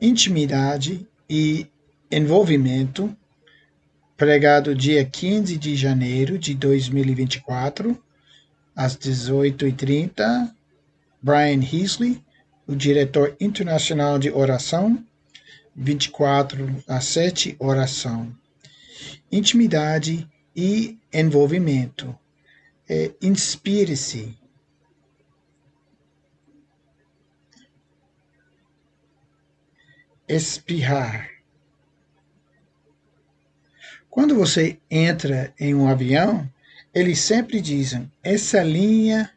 intimidade e envolvimento, pregado dia 15 de janeiro de 2024, às 18h30. Brian Heasley, o diretor internacional de oração, 24 a 7, oração. Intimidade e envolvimento. É, Inspire-se. Espirrar. Quando você entra em um avião, eles sempre dizem: essa linha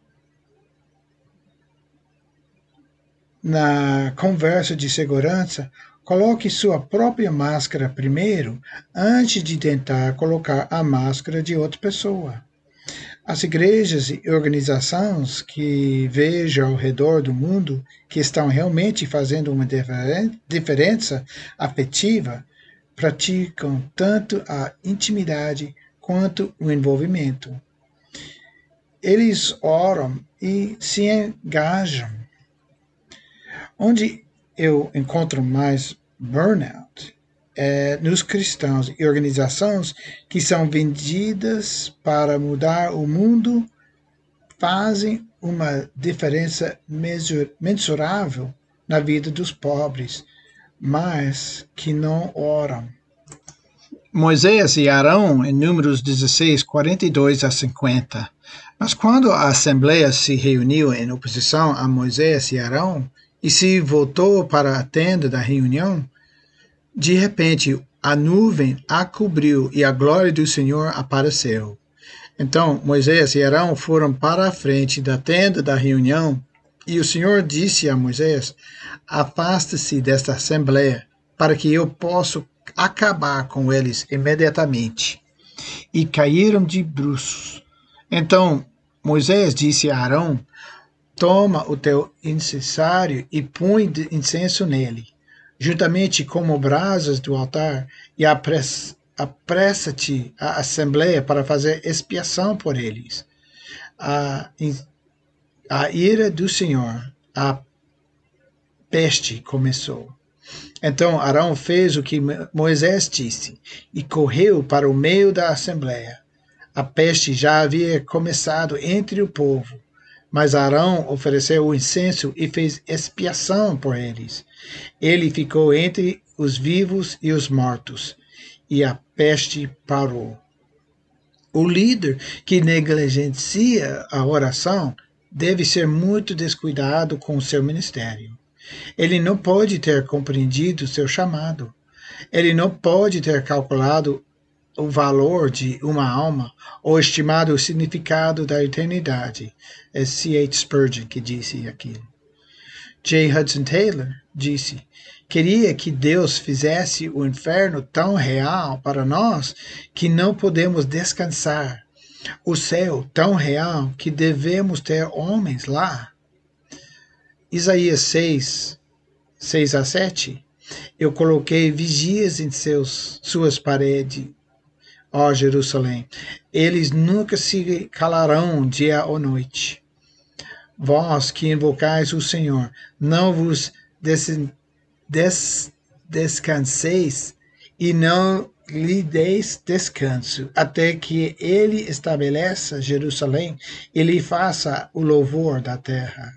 na conversa de segurança, coloque sua própria máscara primeiro antes de tentar colocar a máscara de outra pessoa. As igrejas e organizações que vejo ao redor do mundo que estão realmente fazendo uma diferença afetiva praticam tanto a intimidade quanto o envolvimento. Eles oram e se engajam. Onde eu encontro mais burnout é nos cristãos e organizações que são vendidas para mudar o mundo, fazem uma diferença mensurável na vida dos pobres, mas que não oram. Moisés e Arão, em Números 16, 42 a 50. Mas quando a Assembleia se reuniu em oposição a Moisés e Arão e se voltou para a tenda da reunião, de repente a nuvem a cobriu e a glória do Senhor apareceu. Então Moisés e Arão foram para a frente da tenda da reunião e o Senhor disse a Moisés: Afaste-se desta assembleia, para que eu possa acabar com eles imediatamente. E caíram de bruços. Então Moisés disse a Arão: Toma o teu incensário e põe incenso nele, juntamente com brasas do altar, e apressa-te à assembleia para fazer expiação por eles. A, a ira do Senhor, a peste começou. Então Arão fez o que Moisés disse e correu para o meio da assembleia. A peste já havia começado entre o povo mas Arão ofereceu o incenso e fez expiação por eles. Ele ficou entre os vivos e os mortos, e a peste parou. O líder que negligencia a oração deve ser muito descuidado com o seu ministério. Ele não pode ter compreendido seu chamado. Ele não pode ter calculado o valor de uma alma ou estimado o significado da eternidade. É C.H. Spurgeon que disse aquilo. J. Hudson Taylor disse: Queria que Deus fizesse o inferno tão real para nós que não podemos descansar, o céu tão real que devemos ter homens lá. Isaías 6, 6 a 7. Eu coloquei vigias em seus, suas paredes ó Jerusalém. Eles nunca se calarão dia ou noite. Vós que invocais o Senhor, não vos des, des, descanseis e não lhe deis descanso, até que ele estabeleça Jerusalém e lhe faça o louvor da terra.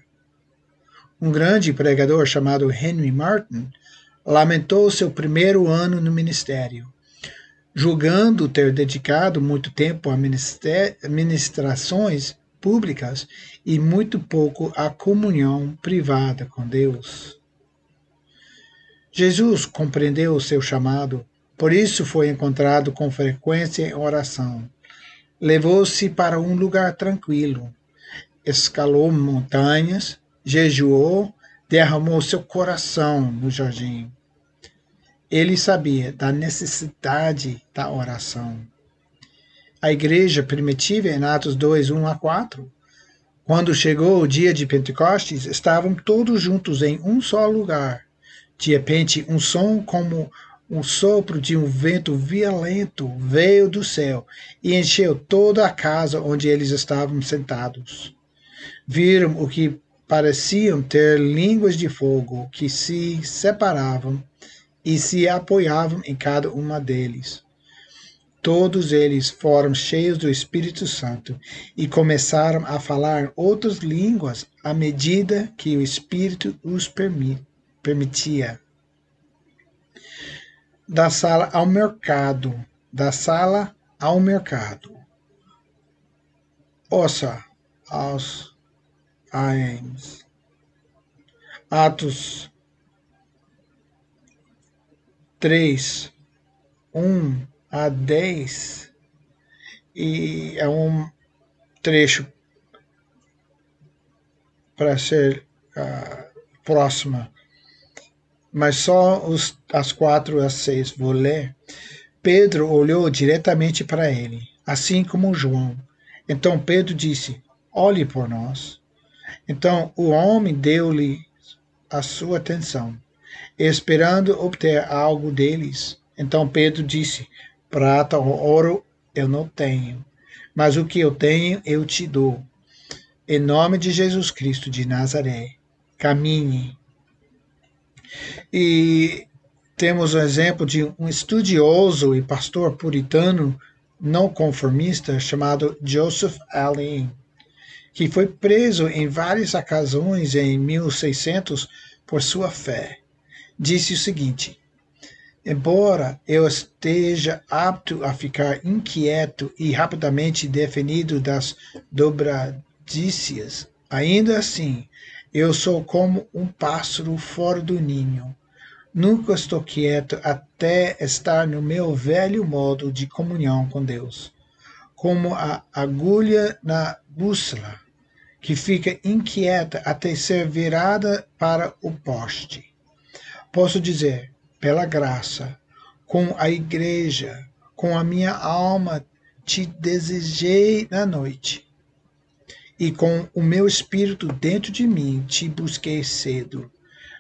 Um grande pregador chamado Henry Martin lamentou seu primeiro ano no ministério julgando ter dedicado muito tempo a ministrações públicas e muito pouco à comunhão privada com Deus. Jesus compreendeu o seu chamado, por isso foi encontrado com frequência em oração. Levou-se para um lugar tranquilo, escalou montanhas, jejuou, derramou seu coração no jardim ele sabia da necessidade da oração. A igreja primitiva, em Atos 2, 1 a 4, quando chegou o dia de Pentecostes, estavam todos juntos em um só lugar. De repente, um som como um sopro de um vento violento veio do céu e encheu toda a casa onde eles estavam sentados. Viram o que pareciam ter línguas de fogo que se separavam e se apoiavam em cada uma deles. Todos eles foram cheios do Espírito Santo e começaram a falar outras línguas à medida que o Espírito os permitia. Da sala ao mercado, da sala ao mercado. Ouça aos AMs. Atos 3, 1 a 10, e é um trecho para ser uh, próxima, mas só os, as 4 a 6 vou ler. Pedro olhou diretamente para ele, assim como João. Então Pedro disse: Olhe por nós. Então o homem deu-lhe a sua atenção, esperando obter algo deles. Então Pedro disse: Prata ou ouro eu não tenho, mas o que eu tenho eu te dou. Em nome de Jesus Cristo de Nazaré, caminhe. E temos o exemplo de um estudioso e pastor puritano não conformista chamado Joseph Allen que foi preso em várias ocasiões em 1600 por sua fé, disse o seguinte: Embora eu esteja apto a ficar inquieto e rapidamente definido das dobradícias, ainda assim eu sou como um pássaro fora do ninho. Nunca estou quieto até estar no meu velho modo de comunhão com Deus, como a agulha na bússola que fica inquieta até ser virada para o poste. Posso dizer, pela graça, com a igreja, com a minha alma te desejei na noite, e com o meu espírito dentro de mim te busquei cedo.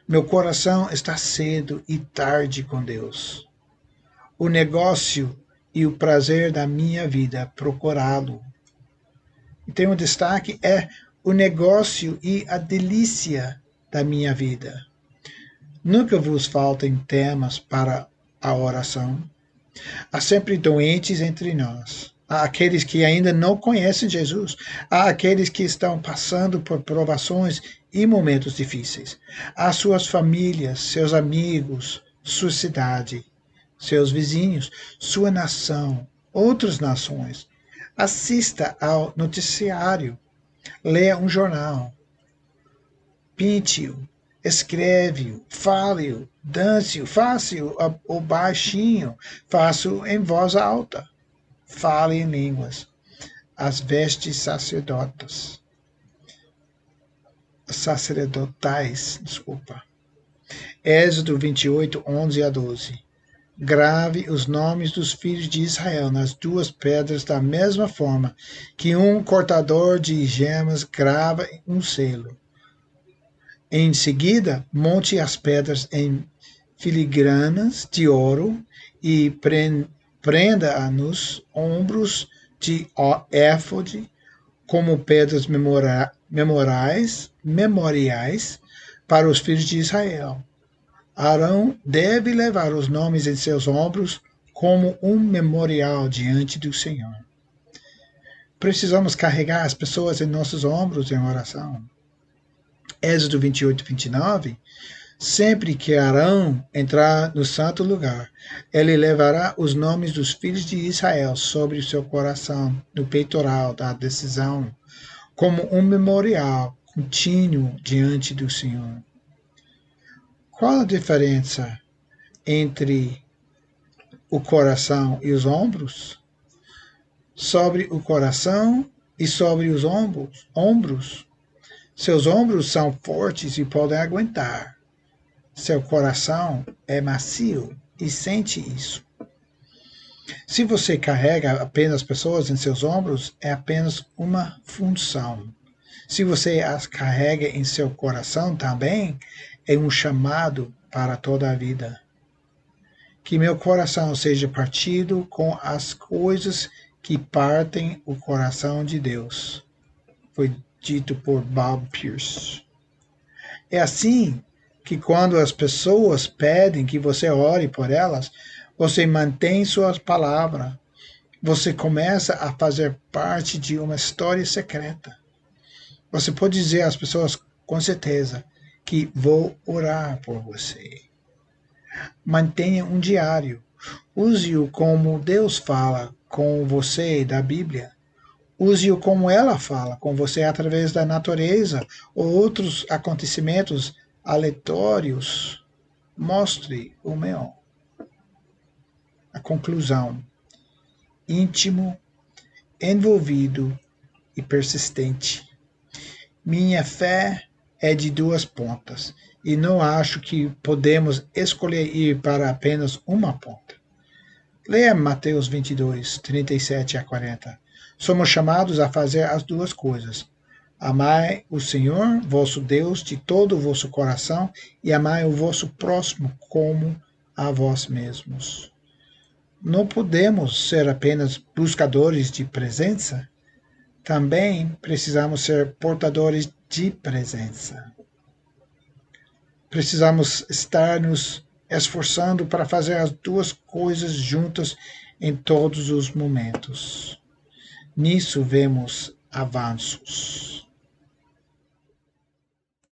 Meu coração está cedo e tarde com Deus. O negócio e o prazer da minha vida procurá-lo. Tem um destaque é o negócio e a delícia da minha vida. Nunca vos faltem temas para a oração. Há sempre doentes entre nós. Há aqueles que ainda não conhecem Jesus. Há aqueles que estão passando por provações e momentos difíceis. Há suas famílias, seus amigos, sua cidade, seus vizinhos, sua nação, outras nações. Assista ao noticiário Leia um jornal. Pinte-o, escreve-o, fale-o, dance-o, faça-o o baixinho, faça-o em voz alta. Fale em línguas. As vestes sacerdotas. Sacerdotais, desculpa. Êxodo 28, 11 a 12. Grave os nomes dos filhos de Israel nas duas pedras da mesma forma que um cortador de gemas grava um selo. Em seguida, monte as pedras em filigranas de ouro e prenda-a nos ombros de éfode como pedras memoriais, memoriais para os filhos de Israel. Arão deve levar os nomes em seus ombros como um memorial diante do Senhor. Precisamos carregar as pessoas em nossos ombros em oração. Êxodo 28, 29. Sempre que Arão entrar no santo lugar, ele levará os nomes dos filhos de Israel sobre o seu coração, no peitoral da decisão, como um memorial contínuo diante do Senhor. Qual a diferença entre o coração e os ombros? Sobre o coração e sobre os ombros, ombros. Seus ombros são fortes e podem aguentar. Seu coração é macio e sente isso. Se você carrega apenas pessoas em seus ombros, é apenas uma função. Se você as carrega em seu coração também, é um chamado para toda a vida. Que meu coração seja partido com as coisas que partem o coração de Deus. Foi dito por Bob Pierce. É assim que quando as pessoas pedem que você ore por elas, você mantém suas palavras. Você começa a fazer parte de uma história secreta. Você pode dizer às pessoas com certeza que vou orar por você. Mantenha um diário. Use-o como Deus fala com você da Bíblia. Use-o como ela fala com você através da natureza ou outros acontecimentos aleatórios. Mostre o meu. A conclusão: íntimo, envolvido e persistente. Minha fé é de duas pontas e não acho que podemos escolher ir para apenas uma ponta. Leia Mateus 22, 37 a 40. Somos chamados a fazer as duas coisas. Amai o Senhor, vosso Deus, de todo o vosso coração, e amai o vosso próximo como a vós mesmos. Não podemos ser apenas buscadores de presença, também precisamos ser portadores de presença. Precisamos estar nos esforçando para fazer as duas coisas juntas em todos os momentos. Nisso vemos avanços.